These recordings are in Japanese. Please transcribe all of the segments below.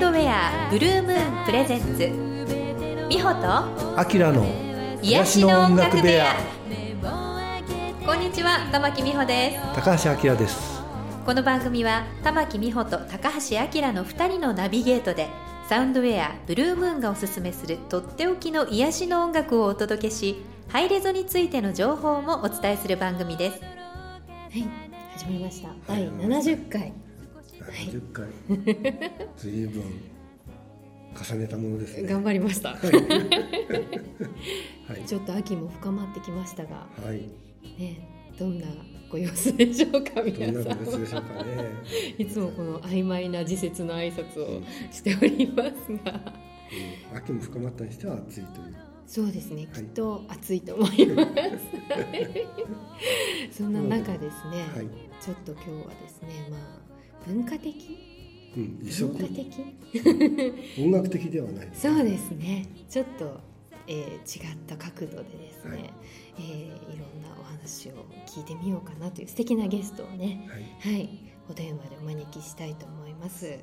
ウンドウェアブルームーンプレゼンツ美穂とアキラの癒しの音楽部屋。こんにちは玉木美穂です。高橋明です。この番組は玉木美穂と高橋明の2人のナビゲートでサウンドウェアブルームーンがおすすめするとっておきの癒しの音楽をお届けしハイレゾについての情報もお伝えする番組です。はい始まりました。第70回70回、ずいぶん重ねたものですね。頑張りました、はい。ちょっと秋も深まってきましたがはい。ねどんなご様子でしょうか皆さん。な形でしょうかね、いつもこの曖昧な時節の挨拶をしておりますが。うん、秋も深まったにしては暑いという。そうですね、はい。きっと暑いと思います。そんな中ですね、はい、ちょっと今日はですねまあ文化的？うん、文化的？音楽的ではない。そうですね。ちょっと、えー違った角度でですね、はい。えーいろんなお話を聞いてみようかなという素敵なゲストをねはい。はい、お電話でお招きしたいと思います。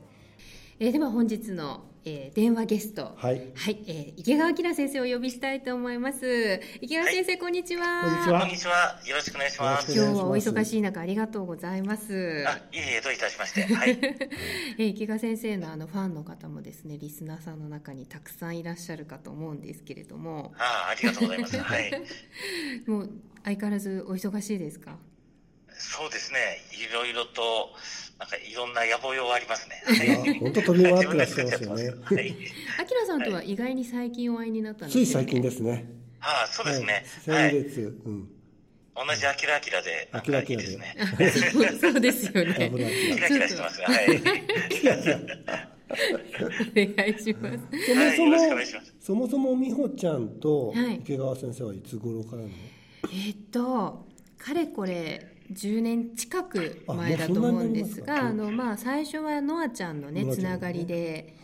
えーでは本日の、えー電話ゲスト、はい、はいえー池川明先生をお呼びしたいと思います。池川先生、こんにちは。こんにちはこんにちは。よろしくお願いします。今日はお忙しい中ありがとうございます。あ、いえいえ、どういたしまして。はい。えー池川先生のあのファンの方もですね、リスナーさんの中にたくさんいらっしゃるかと思うんですけれども、あ、ありがとうございます。はい。もう相変わらずお忙しいですか？そうですね。いろいろと、なんかいろんな野望用ありますね。あ本当飛び回ってらっしゃいますよね。あきらさんとは意外に最近お会いになったんですよね。つい最近ですねああ、そうですね。先月、うん同じアキラアキラで、なんかいいですね。そうですよね。キラキラしてますね。はい。お願いします。はい。そもそも。そもそも美穂ちゃんとはい池川先生はいつ頃からの、えーっとかれこれ10年近く前だと思うんですがあのまあ最初はノアちゃんのねノアちゃんのね。つながりで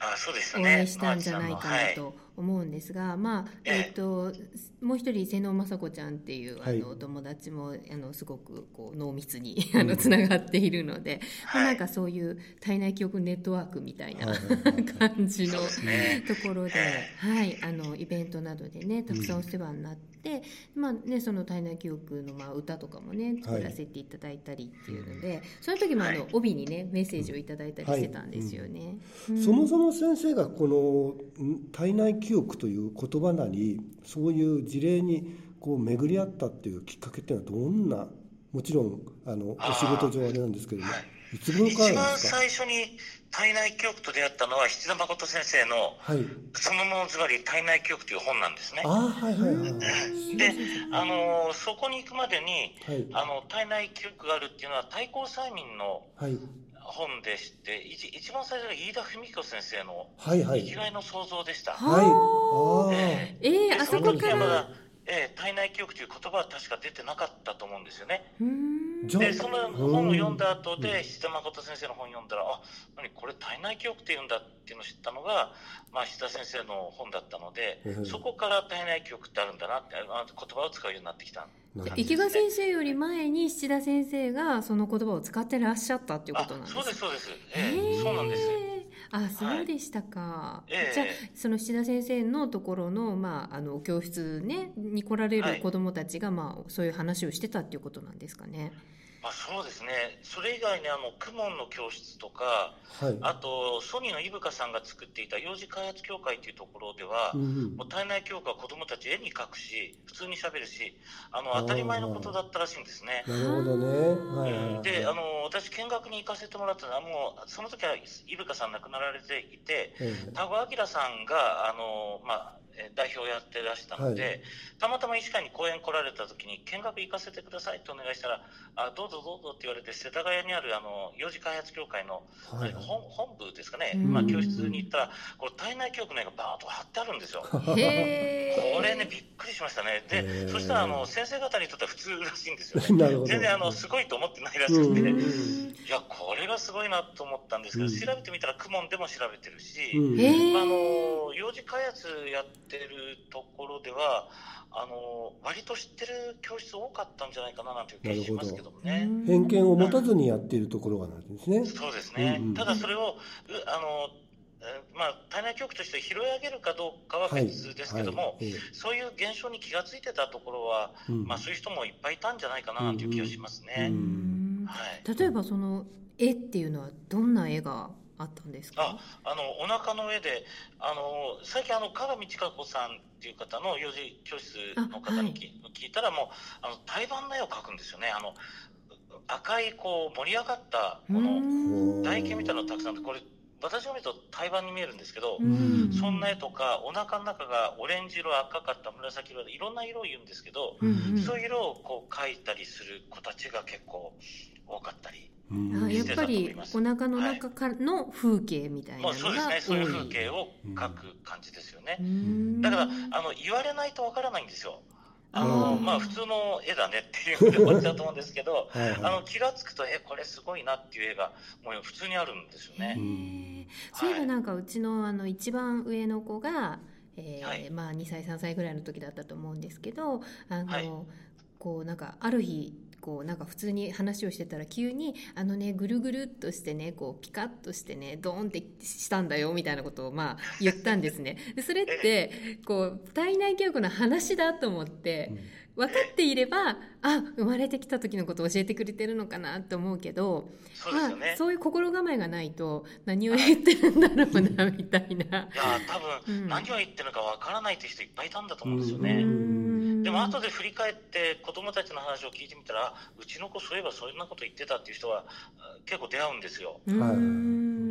あ、そうでしたおね。会いしたんじゃないかなはい。と思うんですが、まあええ。えーっともう一人瀬能雅子ちゃんっていうあはい。のお友達もあのすごくこう濃密に あのつながっているので、まあはい。なんかそういう体内記憶ネットワークみたいな 感じの。ところで、え。はい、あのイベントなどでねたくさんお世話になって、まあね、その体内記憶のまあ歌とかもね作らせていただいたりっていうので、その時もあの、はい。帯にねメッセージをいただいたりしてたんですよね。うん。そもそも先生がこのん体内記憶という言葉なりそういう事例にこう巡り合ったっていうきっかけっていうのはどんなもちろんあのお仕事上あれなんですけれども、はいい、つ頃から一番最初に体内記憶と出会ったのは、七田誠先生の、はいそのものずばり体内記憶という本なんですね。はいはいはい。はいで、あのそこに行くまでに、はい。あの体内記憶があるっていうのは対抗催眠のはい。本でして一一番最初が飯田文子先生のはいはい。生きがいの創造でした。はい。あええー、であそこからの時はまだ、えー体内記憶という言葉は確か出てなかったと思うんですよね。でその本を読んだ後うん。で七田誠先生の本読んだら、あ何これ体内記憶って言うんだっていうのを知ったのが、まあ、七田先生の本だったので、うん。そこから体内記憶ってあるんだなってあ言葉を使うようになってきた。なるほど池川先生より前に七田先生がその言葉を使ってらっしゃったっていうこあとなんです。そうですそうです、えええーそうなんです。あそうでしたか、ええ。じゃあその七田先生のところの,、まあ、あの教室、ね、に来られはい。る子どもたちが、まあ、そういう話をしてたっていうことなんですかね。まあ、そうですね。それ以外にあの公文の教室とかはい。あとソニーの伊深さんが作っていた幼児開発協会というところでは、うんうん。もう体内教科は子どもたち絵に描くし普通にしゃべるしあの当たり前のことだったらしいんですね。なるほどね。はいはいはい。であの私見学に行かせてもらったのはもうその時は伊深さん亡くなられていてええ。田子明さんがあの、まあ、え代表をやってらしたので、はい。たまたま医師会に講演来られた時に見学行かせてくださいとお願いしたらあどうぞどうぞって言われて世田谷にあるあの幼児開発協会の、はい本本部ですかね、うん。まあ、教室に行ったらこれ体内記憶の絵がバーッと貼ってあるんですよ。これねびっくりしましたね。へでー。そしたらあの先生方にとっては普通らしいんですよね。全然あのすごいと思ってないらしくて、うん。うんいやこれがすごいなと思ったんですけど、うん。調べてみたら公文でも調べてるし、まあ、あの幼児開発やっってるところでは、あの割と知ってる教室多かったんじゃないかななんていう気がしますけどもね。偏見を持たずにやっているところがなんですね。そうですね。うんうんただそれを、うあの、えーまあ、体内教育として拾い上げるかどうかは別ですけども、はいはいえそういう現象に気がついてたところは、えうんまあ、そういう人もいっぱいいたんじゃないかななんていう気がしますね。うんはい。例えばその絵っていうのはどんな絵があったんですか？あ、あの、お腹の上で、あの、最近あの、鏡千佳子さんっていう方の幼児教室の方にき、聞いたらもう、あの、胎盤の絵を描くんですよね。あの、赤い、こう、盛り上がった、この、ん。唾液みたいなのたくさんこれ、私が見ると胎盤に見えるんですけど、うん。そんな絵とか、お腹の中がオレンジ色、赤かった、紫色で、いろんな色を言うんですけど、うんうん。そういう色をこう描いたりする子たちが結構多かったり、うんあやっぱりお腹の中からの風景みたいなもうのがそうですね、そういう風景を描く感じですよね。うん。だから、あの、言われないとわからないんですよ。ああの、ーまあ、普通の絵だねっていうふうに思っちゃうと思うんですけど、はいはい。あの、気がつくと、え、これすごいなっていう絵が、もう普通にあるんですよね。そういえばなんかうちのあの一番上の子が、えーはい。まあ、2歳3歳ぐらいの時だったと思うんですけどあの、はい。こうなんかある日こうなんか普通に話をしてたら急にあのねぐるぐるっとしてねこうピカッとしてねドーンってしたんだよみたいなことをまあ言ったんですね でそれってこう体内教育の話だと思って分かっていればあ生まれてきた時のことを教えてくれてるのかなと思うけどそうね。まあ、そういう心構えがないと 何を言ってるんだろうなみたいな。いや、多分、うん何を言ってるのかわからないっていう人いっぱいいたんだと思うんですようね。んでも後で振り返って子供たちの話を聞いてみたら、うちの子そういえばそんなこと言ってたっていう人はあ結構出会うんですよ。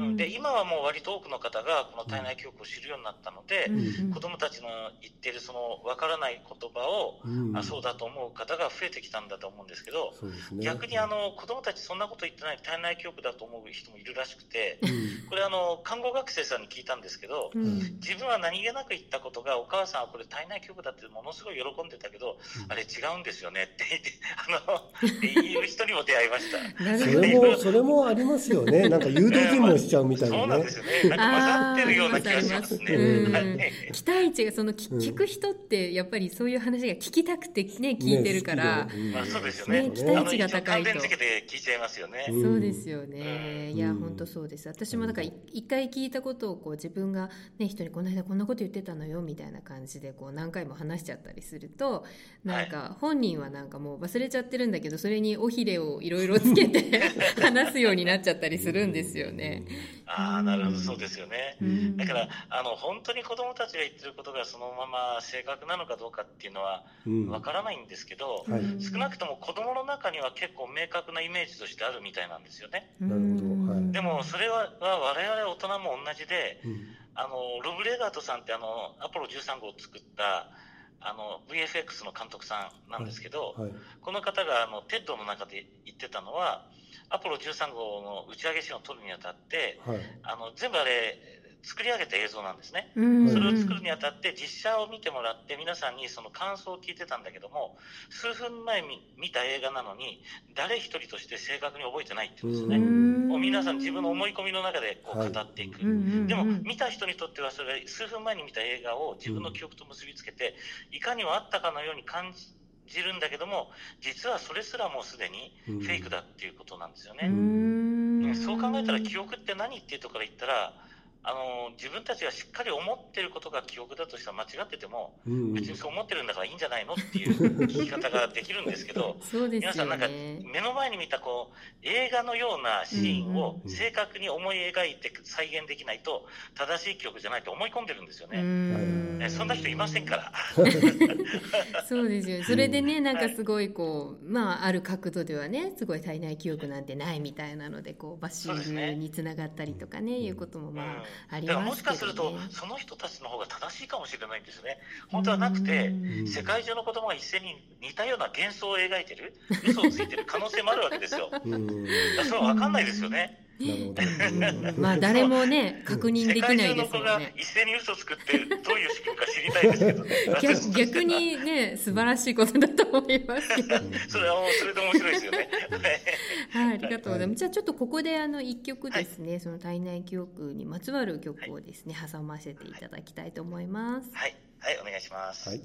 うん。で、今はもう割と多くの方がこの体内教育を知るようになったので、うん。子供たちの言ってるそのわからない言葉を、うん。あそうだと思う方が増えてきたんだと思うんですけど、ね。逆にあの子供たちそんなこと言ってない体内教育だと思う人もいるらしくて、うん。これあの看護学生さんに聞いたんですけど、うん。自分は何気なく言ったことがお母さんはこれ体内教育だってものすごい喜んでたけど、うん。あれ違うんですよねって言ってあの 言う人にも出会いました。なそれもそれもありますよね。なんか誘導尋問しちゃうみたいそうなね。なんですよね。なんか混ざってるような気がしますね。期待値がそのきうん。聞く人ってやっぱりそういう話が聞きたくてね聞いてるから、まあそうですよね。ね期待値が高いと。あの一応関連付けて聞いちゃいますよね。うん。そうですよね、うん。いや本当そうです。私もだからい一回聞いたことをこう自分が、ね、人にこの間こんなこと言ってたのよみたいな感じでこう何回も話しちゃったりするとなんか本人はなんかもう忘れちゃってるんだけどそれに尾ひれをいろいろつけて 話すようになっちゃったりするんですよね。ああ、なるほど、そうですよね。うん。だから、あの、本当に子供たちが言ってることがそのまま正確なのかどうかっていうのはうん。わからないんですけど、はい。うん少なくとも子供の中には結構明確なイメージとしてあるみたいなんですよね。なるほどはい。でも、それはは我々大人も同じで、うん。あの、ロブ・レガートさんってあの、アポロ13号を作った、あの、VFX の監督さんなんですけど、はい。この方があの、 TED の中で言ってたのは、アポロ13号の打ち上げシーンを撮るにあたって、はいあの、全部あれ、作り上げた映像なんですね。うんそれを作るにあたって実写を見てもらって皆さんにその感想を聞いてたんだけども、数分前に見た映画なのに、誰一人として正確に覚えてないって言うんですよね。もう皆さん自分の思い込みの中でこうはい語っていく。うんうんうんでも見た人にとってはそれ数分前に見た映画を自分の記憶と結びつけて、いかにもあったかのように感じるんだけども、実はそれすらもうすでにうん。フェイクだっていうことなんですようね。ん。そう考えたら記憶って何っていうところから言ったら、あの自分たちがしっかり思ってることが記憶だとしたら間違ってても、うん別にそう思ってるんだからいいんじゃないのっていう 聞き方ができるんですけど、そうですよ皆さんなんかね。目の前に見たこう映画のようなシーンをうん正確に思い描いて再現できないと正しい記憶じゃないと思い込んでるんですようね。んねそんな人いませんから。そうですよ。それでねなんかすごいこう、まあある角度ではねすごい体内記憶なんてないみたいなのでこうバッシングにつながったりとかねいうこともうん。まあありだからもしかするとね。その人たちの方が正しいかもしれないんですよね。本当はなくて、うん世界中の子供が一斉に似たような幻想を描いてる、嘘をついてる可能性もあるわけですよ。だかうんらそれは分かんないですよね。なるほど。まあ誰もね確認世できないですもんね。が一斉に嘘つくってどういう仕組みか知りたいですけどね。逆逆にね素晴らしいことだと思いますけど。それはもうそれで面白いですよね。はい、ありがとうございます。じゃあちょっとここであの一曲ですね、その体内記憶にまつわる曲をですね挟ませていただきたいと思います。はい。はいお願いしますはい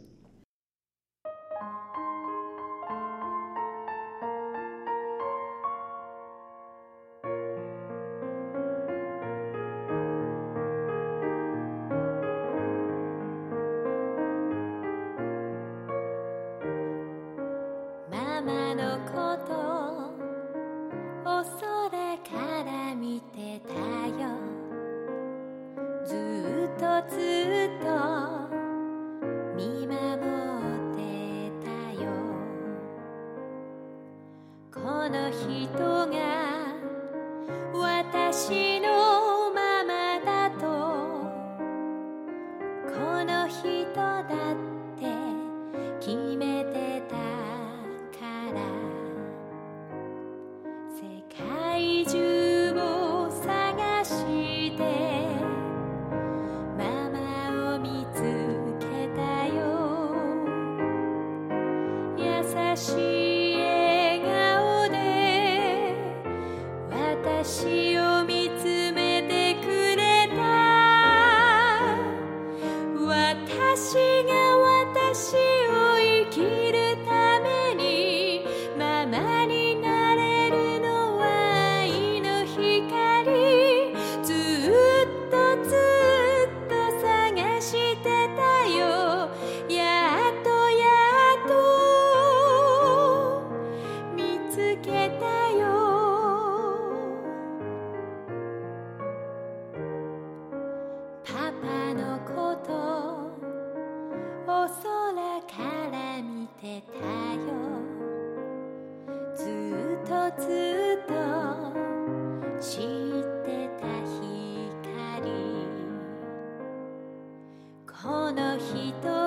この人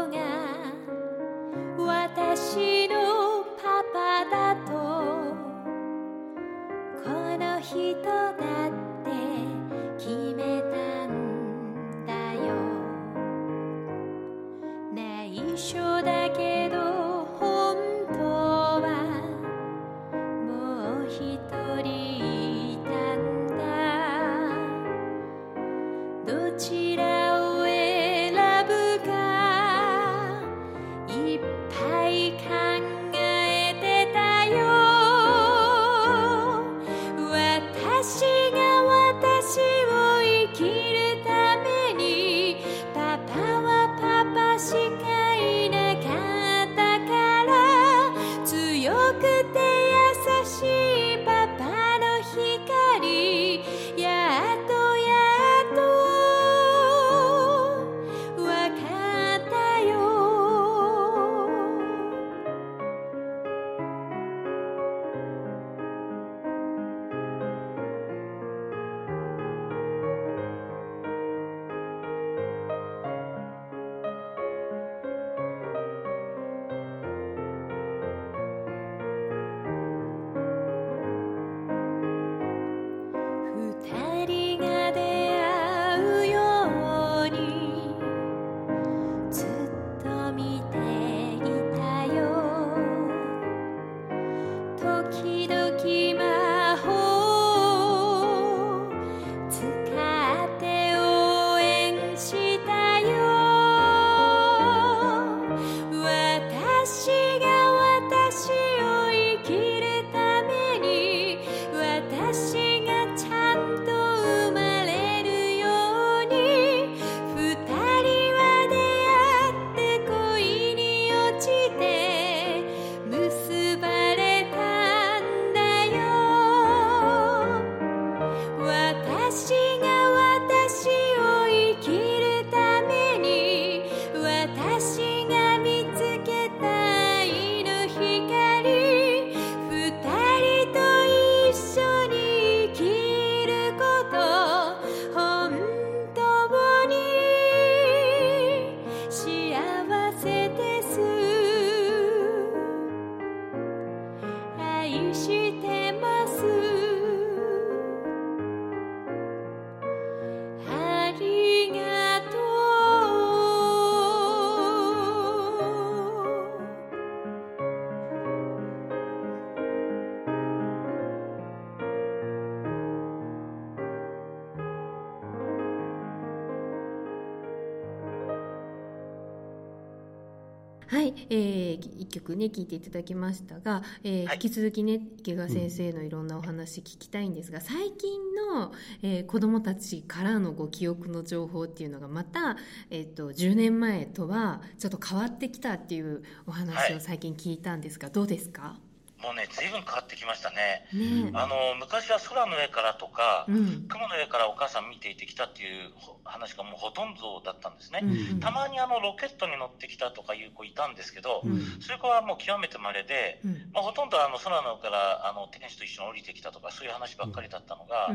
えー、一曲ね聞いていただきましたが、えー、引き続きね池川先生のいろんなお話聞きたいんですが、最近の、えー、子どもたちからのご記憶の情報っていうのがまた、えーと、と10年前とはちょっと変わってきたっていうお話を最近聞いたんですが、はい、どうですか？もうね、ずいぶん変わってきましたね。ねあの昔は空の上からとか、うん、雲の上からお母さん見ていてきたっていう話がもうほとんどだったんですね。うん、たまにあのロケットに乗ってきたとかいう子いたんですけど、うん、そういう子はもう極めて稀で、まあ、ほとんどあの空の上からあの天使と一緒に降りてきたとかそういう話ばっかりだったのが、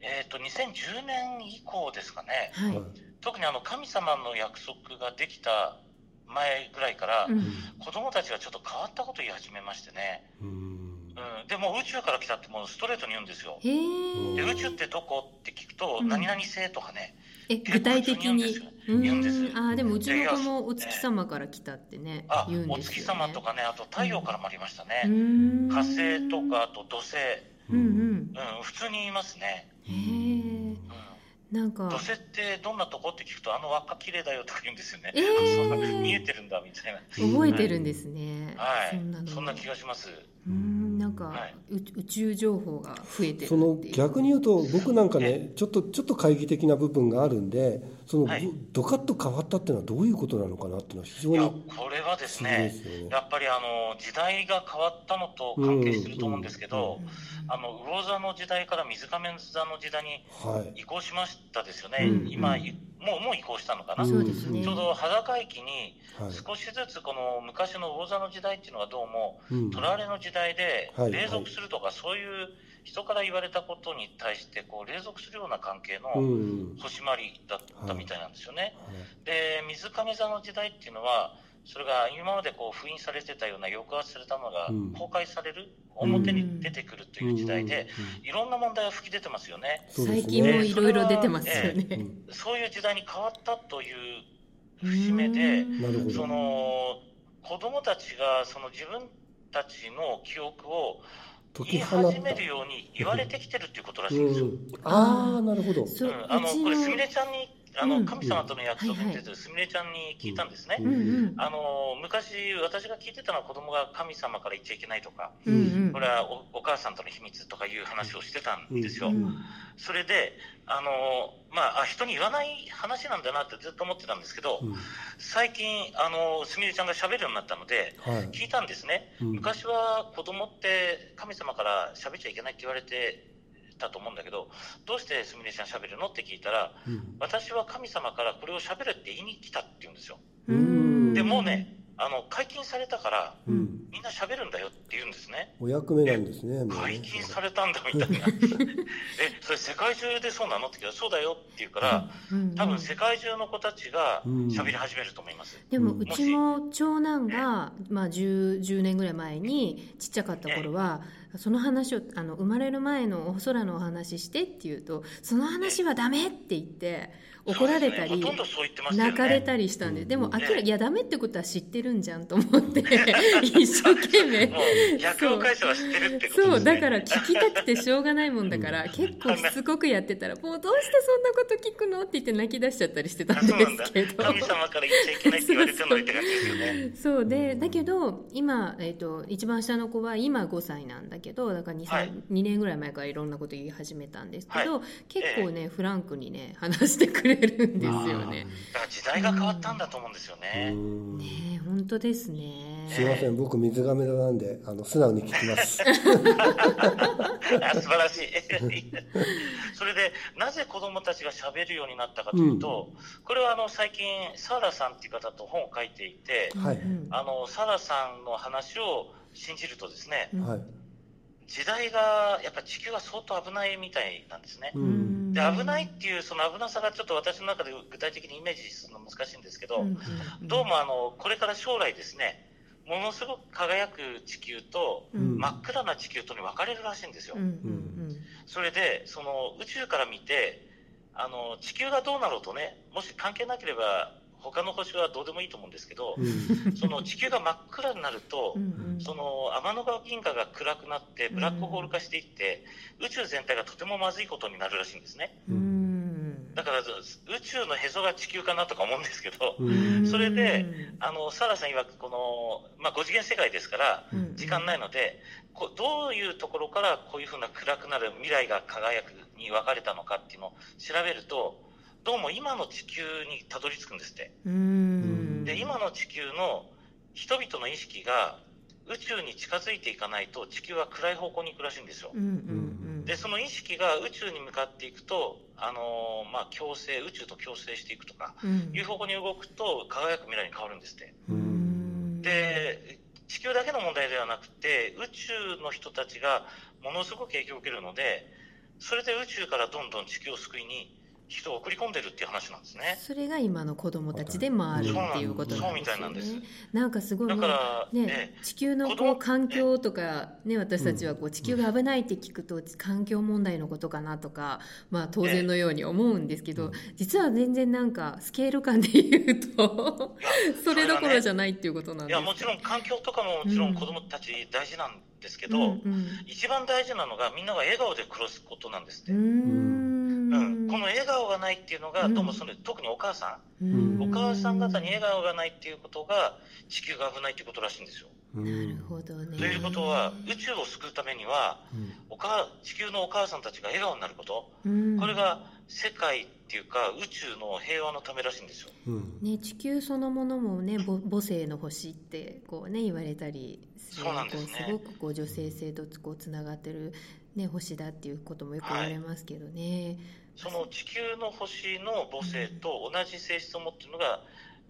えーと、2010年以降ですかね、はい、特にあの神様の約束ができた前ぐらいから、うん、子供たちがちょっと変わったこと言い始めましてね。うん、でも宇宙から来たってもうストレートに言うんですよ。で宇宙ってどこ？って聞くと、何々星とかね。え具体的に？言うんですあでもうちの子もお月様から来たってねあ言うんですよ、ね、お月様とかねあと太陽からもありましたね、火星とかあと土星。うん、うん、普通に言いますね。へえ、うんなんか。土星ってどんなとこって聞くとあの輪っか綺麗だよとか言うんですよね、えー、見えてるんだみたいな。覚えてるんですね、はい、そんなそんな気がします。うんなんか、はい、宇宙情報が増えてるその逆に言うと僕なんかねちょっとちょっと懐疑的な部分があるんでその、はい、ドカッと変わったっていうのはどういうことなのかなっていうのは非常にこれはですね、ね、やっぱりあの時代が変わったのと関係してると思うんですけど、うんうん、あの魚座の時代から水亀座の時代に移行しましたですよね、はい、今もうもう移行したのかな、そうですね、ちょうど裸駅に少しずつこの昔の魚座の時代っていうのはどうも、とらわれの時代で隷属するとか、そういう人から言われたことに対してこう隷属するような関係の星回りだったみたいなんですよね。で水亀座の時代っていうのはそれが今までこう封印されてたような抑圧されたのが公開される、うん、表に出てくるという時代で、うん、いろんな問題が吹き出てますよね。最近もいろいろ出てますよね、えー、そういう時代に変わったという節目で、その子供たちがその自分たちの記憶を言い始めるように言われてきてるっていうことらしいんですよ。ああ、なるほど。うん、あのこれすみれちゃんにあの神様との約束ってすみれちゃんに聞いたんですね、あの昔、私が聞いてたのは子供が神様から言っちゃいけないとか、これはおお母さんとの秘密とかいう話をしてたんですよ、それであの、まあ、人に言わない話なんだなってずっと思ってたんですけど、うん、最近あの、すみれちゃんがしゃべるようになったので、はい、聞いたんですね、昔は子供って神様からしゃべっちゃいけないって言われてたと思うんだけどどうしてすみれちゃんしゃべるの？って聞いたら、うん、私は神様からこれをしゃべるって言いに来たって言うんですよ。でもうねあの解禁されたから、うん、みんな喋るんだよって言うんですね。お役目なんですね。解禁されたんだみたいな。え、それ世界中でそうなの？って言うそうだよって言うから、多分世界中の子たちが喋り始めると思います。でもうちも長男が、まあ10、10年ぐらい前にちっちゃかった頃は、その話をあの生まれる前のお空のお話してって言うとその話はダメって言って怒られたり、ね、泣かれたりしたんで、でも明らかいやダメってことは知ってるんじゃんと思って 一生懸命。そう。だから聞きたくてしょうがないもんだから、結構しつこくやってたらもうどうしてそんなこと聞くのって言って泣き出しちゃったりしてたんですけど。神様から言っちゃいけないって言われてるのって感じですよね。そう。でだけど今、えーと、一番下の子は今5歳なんだけどだから 2,、はい、2年ぐらい前からいろんなこと言い始めたんですけど、はい、結構ね、えー、フランクにね話してくれるんですよね。だから時代が変わったんだと思うんですよね、ね本当ですね。すいません僕水亀座なんであの素直に聞きます。素晴らしい。それでなぜ子供たちがしゃべるようになったかというと、うん、これはあの最近サーラさんっていう方と本を書いていて、はい、あのサーラさんの話を信じるとですね、はい、時代がやっぱ地球は相当危ないみたいなんですね。で危ないっていうその危なさがちょっと私の中で具体的にイメージするの難しいんですけど、どうもあのこれから将来ですねものすごく輝く地球と真っ暗な地球とに分かれるらしいんですよ。それでその宇宙から見てあの地球がどうなろうとねもし関係なければ他の星はどうでもいいと思うんですけど、うん、その地球が真っ暗になると、うんうん、その天の川銀河が暗くなってブラックホール化していって、うん、宇宙全体がとてもまずいことになるらしいんですね。うん。だから宇宙のへそが地球かなとか思うんですけど、うん。それであのサラさん曰くこの、まあ、5次元世界ですからうん。時間ないので、こうどういうところからこういうふうな暗くなる未来が輝くに分かれたのかっていうのを調べるとどうも今の地球にたどり着くんですって。うんで今の地球の人々の意識が宇宙に近づいていかないと地球は暗い方向に行くらしいんですよ。うんうんでその意識が宇宙に向かっていくと、あのーまあ、共生宇宙と共生していくとかうんいう方向に動くと輝く未来に変わるんですって。うんで地球だけの問題ではなくて宇宙の人たちがものすごく影響を受けるのでそれで宇宙からどんどん地球を救いに人を送り込んでるっていう話なんですね。それが今の子供たちでもあるっていうことなんですよね。なんかすごいだから、ねえ、地球のこう環境とか、ね、私たちはこう地球が危ないって聞くと環境問題のことかなとか、まあ、当然のように思うんですけど、実は全然なんかスケール感で言うとそれどころじゃないっていうことなんです。いやもちろん環境とかももちろん子供たち大事なんですけど、うんうん。一番大事なのがみんなが笑顔で暮らすことなんですって、この笑顔がないっていうのが、うん。どうもそれ特にお母さうん。ん、お母さん方に笑顔がないっていうことが地球が危ないっていうことらしいんですよ。うん。なるほどね。ということは宇宙を救うためにはうん。お母地球のお母さんたちが笑顔になること、うん。これが世界っていうか宇宙の平和のためらしいんですよ。うん。ね、地球そのものもねぼ母性の星ってこうね言われたりするそうなんですね。すごくこう女性性とこうつながってる、ね、星だっていうこともよく言われますけどね、その地球の星の母性と同じ性質を持っているのが、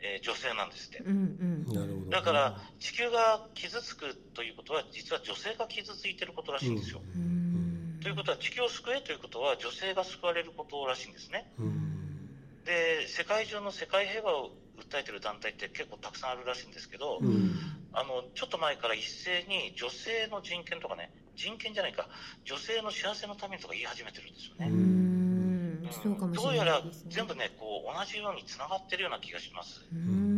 えー女性なんですって。うんうんなるほどだから地球が傷つくということは実は女性が傷ついてることらしいんですよ。うんということは地球を救えということは女性が救われることらしいんですね。うんで世界中の世界平和を訴えてる団体って結構たくさんあるらしいんですけど、うんあのちょっと前から一斉に女性の人権とかね人権じゃないか女性の幸せのためにとか言い始めてるんですようね。んうんそうかもしどうやられないですね全部ねこう同じようにつながってるような気がします。うん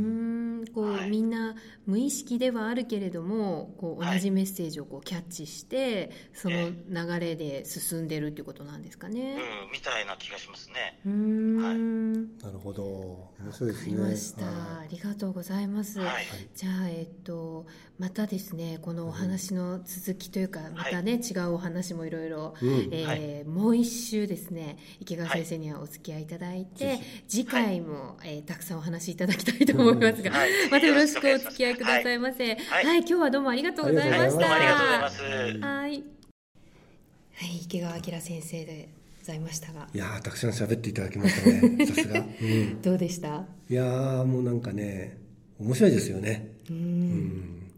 こう、はい。みんな無意識ではあるけれどもこうはい。同じメッセージをこうキャッチしてそのえ流れで進んでるっていうことなんですかね。うんみたいな気がしますね。うーん、はい。なるほど。面白いですね。りました、はありがとうございます。はい。じゃあ、えっと、またですねこのお話の続きというか、またね、違うお話もいろいろ、えーはもう一周ですね池川先生にはお付き合いいただいて、ぜ次回も、えーたくさんお話しいただきたいと思いますが、はいまたよろしくお付き合いくださいませ。はい、はい今日はどうもありがとうございました。ありがとうございました。ありがとうございます。はい。はい、池川明先生でございましたが、いやーたくさん喋っていただきましたね。さすが、うん、どうでした？いやーもうなんかね面白いですよね。う、うんん。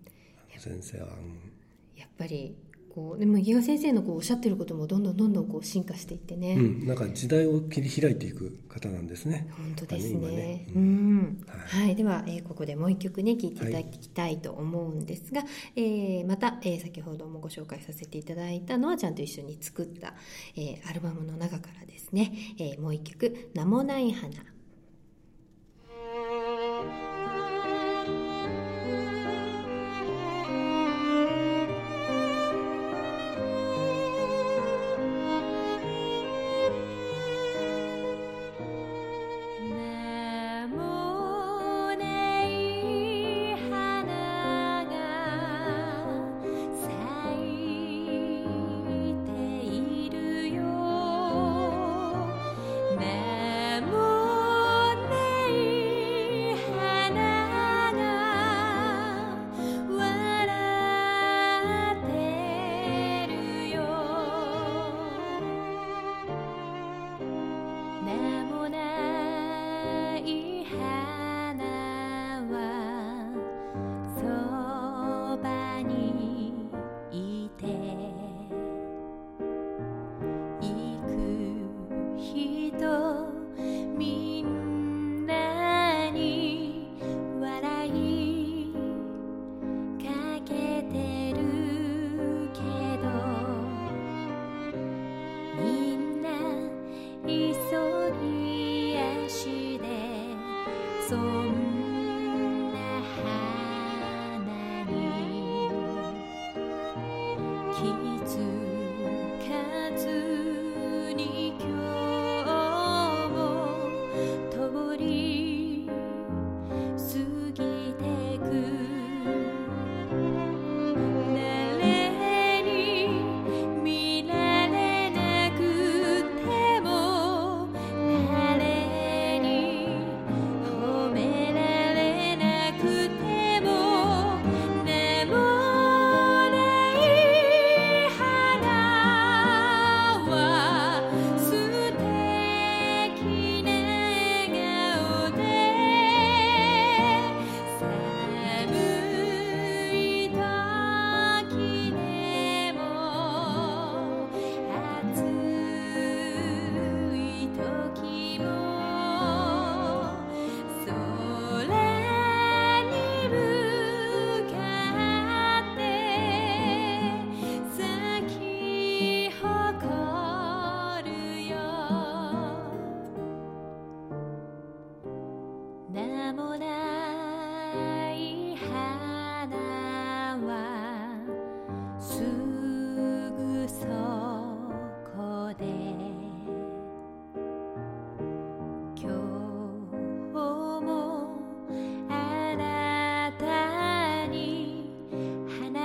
先生は、うん。やっぱりこうでも池川先生のこうおっしゃってることもどんどんどんどんこう進化していってね。うん、なんか時代を切り開いていく方なんですね。本当です今ねね。ううんん。はい、では、えーここでもう一曲ね、聴いていただきたいと思うんですが、えーまた、えー先ほどもご紹介させていただいたのは、ちゃんと一緒に作った、えーアルバムの中からですね、えーもう一曲、名もない花。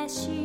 she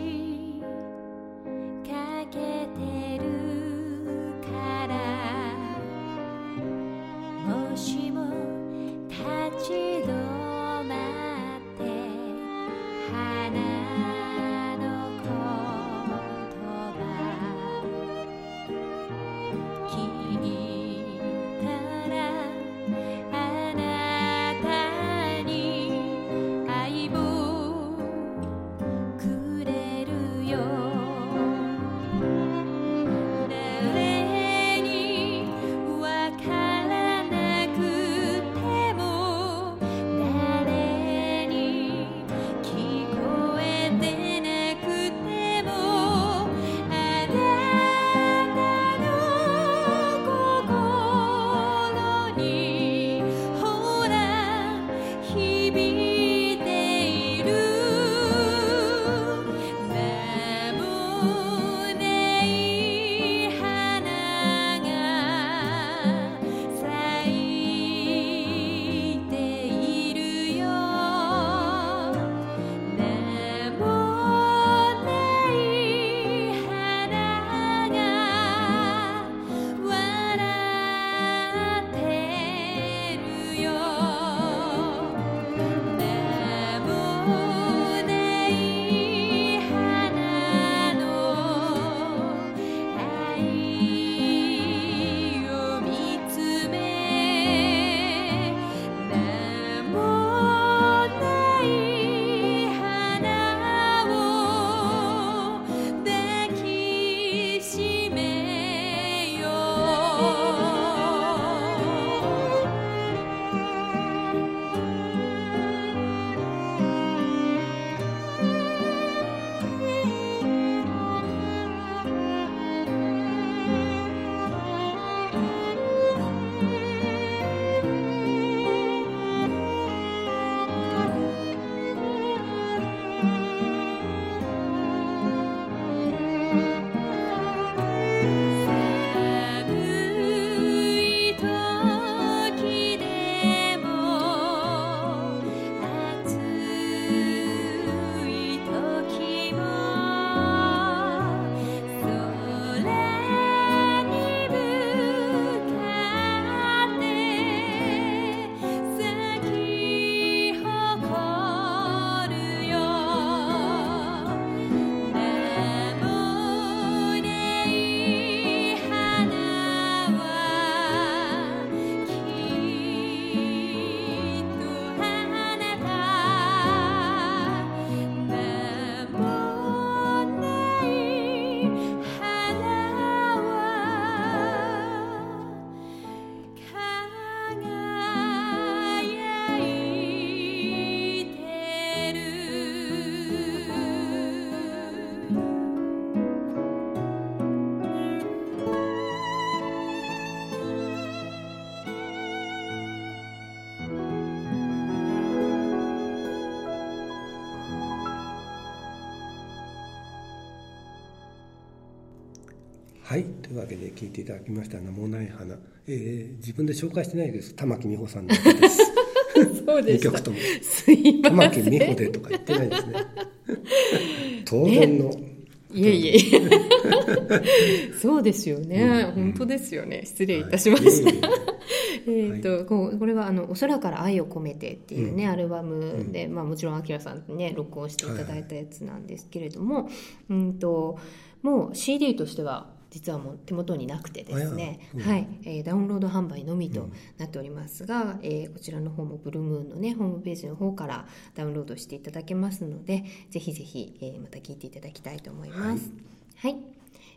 はいというわけで聞いていただきました「名もない花」えー、自分で紹介してないです。玉木美穂さんの歌です。そうでした。2曲とも。すいま玉せん。木美穂でとか言ってないですね。当然の、いえいえ。そうですよね、うん本当ですよね。失礼いたしました、はいいえいえ。えーとこうこれはあの「お空から愛を込めて」っていうね、うん。アルバムで、まあ、もちろんアキラさんにね録音していただいたやつなんですけれども、うんともう CD としては実はもう手元になくてですね、うん。はい。えーダウンロード販売のみとうん。なっておりますが、えーこちらの方もブルームーンのねホームページの方からダウンロードしていただけますのでぜひぜひ、えーまた聞いていただきたいと思います。はい。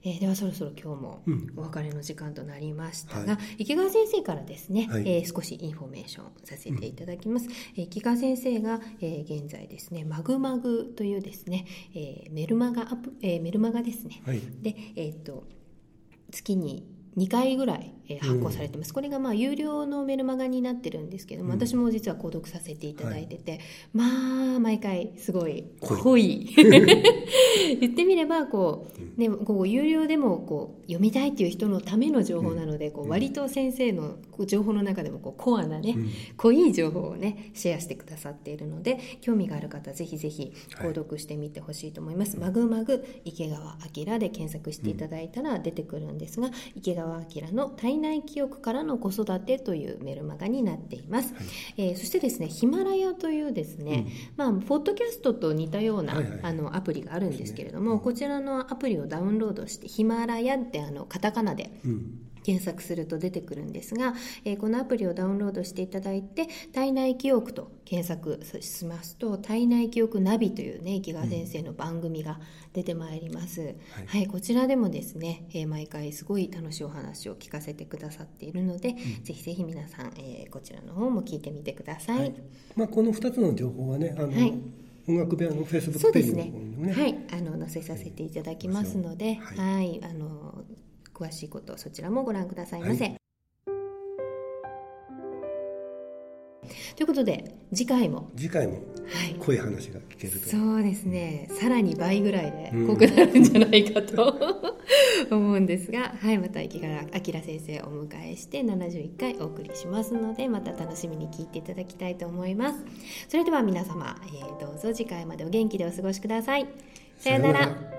えーではそろそろ今日もうん。お別れの時間となりましたが、は池川先生からですね、はい。えー少しインフォメーションさせていただきます、えー池川先生が、えー現在ですねまぐまぐというですね、えーメルマガアプ、えーメルマガですね。はい。で、えー、と月に2回ぐらい、えー発行されてます、これがまあ有料のメルマガになってるんですけども、うん。私も実は購読させていただいてて、まあ毎回すごい濃い 言ってみればこう、ね、こう有料でもこう読みたいっていう人のための情報なので、こう割と先生の情報の中でもこうコアなね、うん。濃い情報をねシェアしてくださっているので興味がある方ぜひぜひはい。購読してみてほしいと思います、マグマグ池川明で検索していただいたら出てくるんですが、池川明の体内記憶からの子育てというメルマガになっています、えーそしてですねヒマラヤというですね、まあポッドキャストと似たような、はいはい。あのアプリがあるんですけれども、うん。こちらのアプリをダウンロードしてヒマラヤってあのカタカナでうん検索すると出てくるんですが、えーこのアプリをダウンロードしていただいて体内記憶と検索しますと体内記憶ナビというね池川先生の番組が出てまいります、はい、こちらでもですね、えー毎回すごい楽しいお話を聞かせてくださっているので、ぜひぜひ皆さん、えーこちらの方も聞いてみてください、はい。まあ、この2つの情報はねあの、はい。音楽部屋のフェイスブックページの方にもねはい。あの載せさせていただきますので、はい。はい、あの詳しいことそちらもご覧くださいませ、はい。ということで次回も。次回もはい。濃い話が聞けると。そうですね。さらに倍ぐらいでうん。濃くなるんじゃないかと 思うんですが、はい、また池川明先生をお迎えして71回お送りしますのでまた楽しみに聞いていただきたいと思います。それでは皆様、えーどうぞ次回までお元気でお過ごしください。さようなら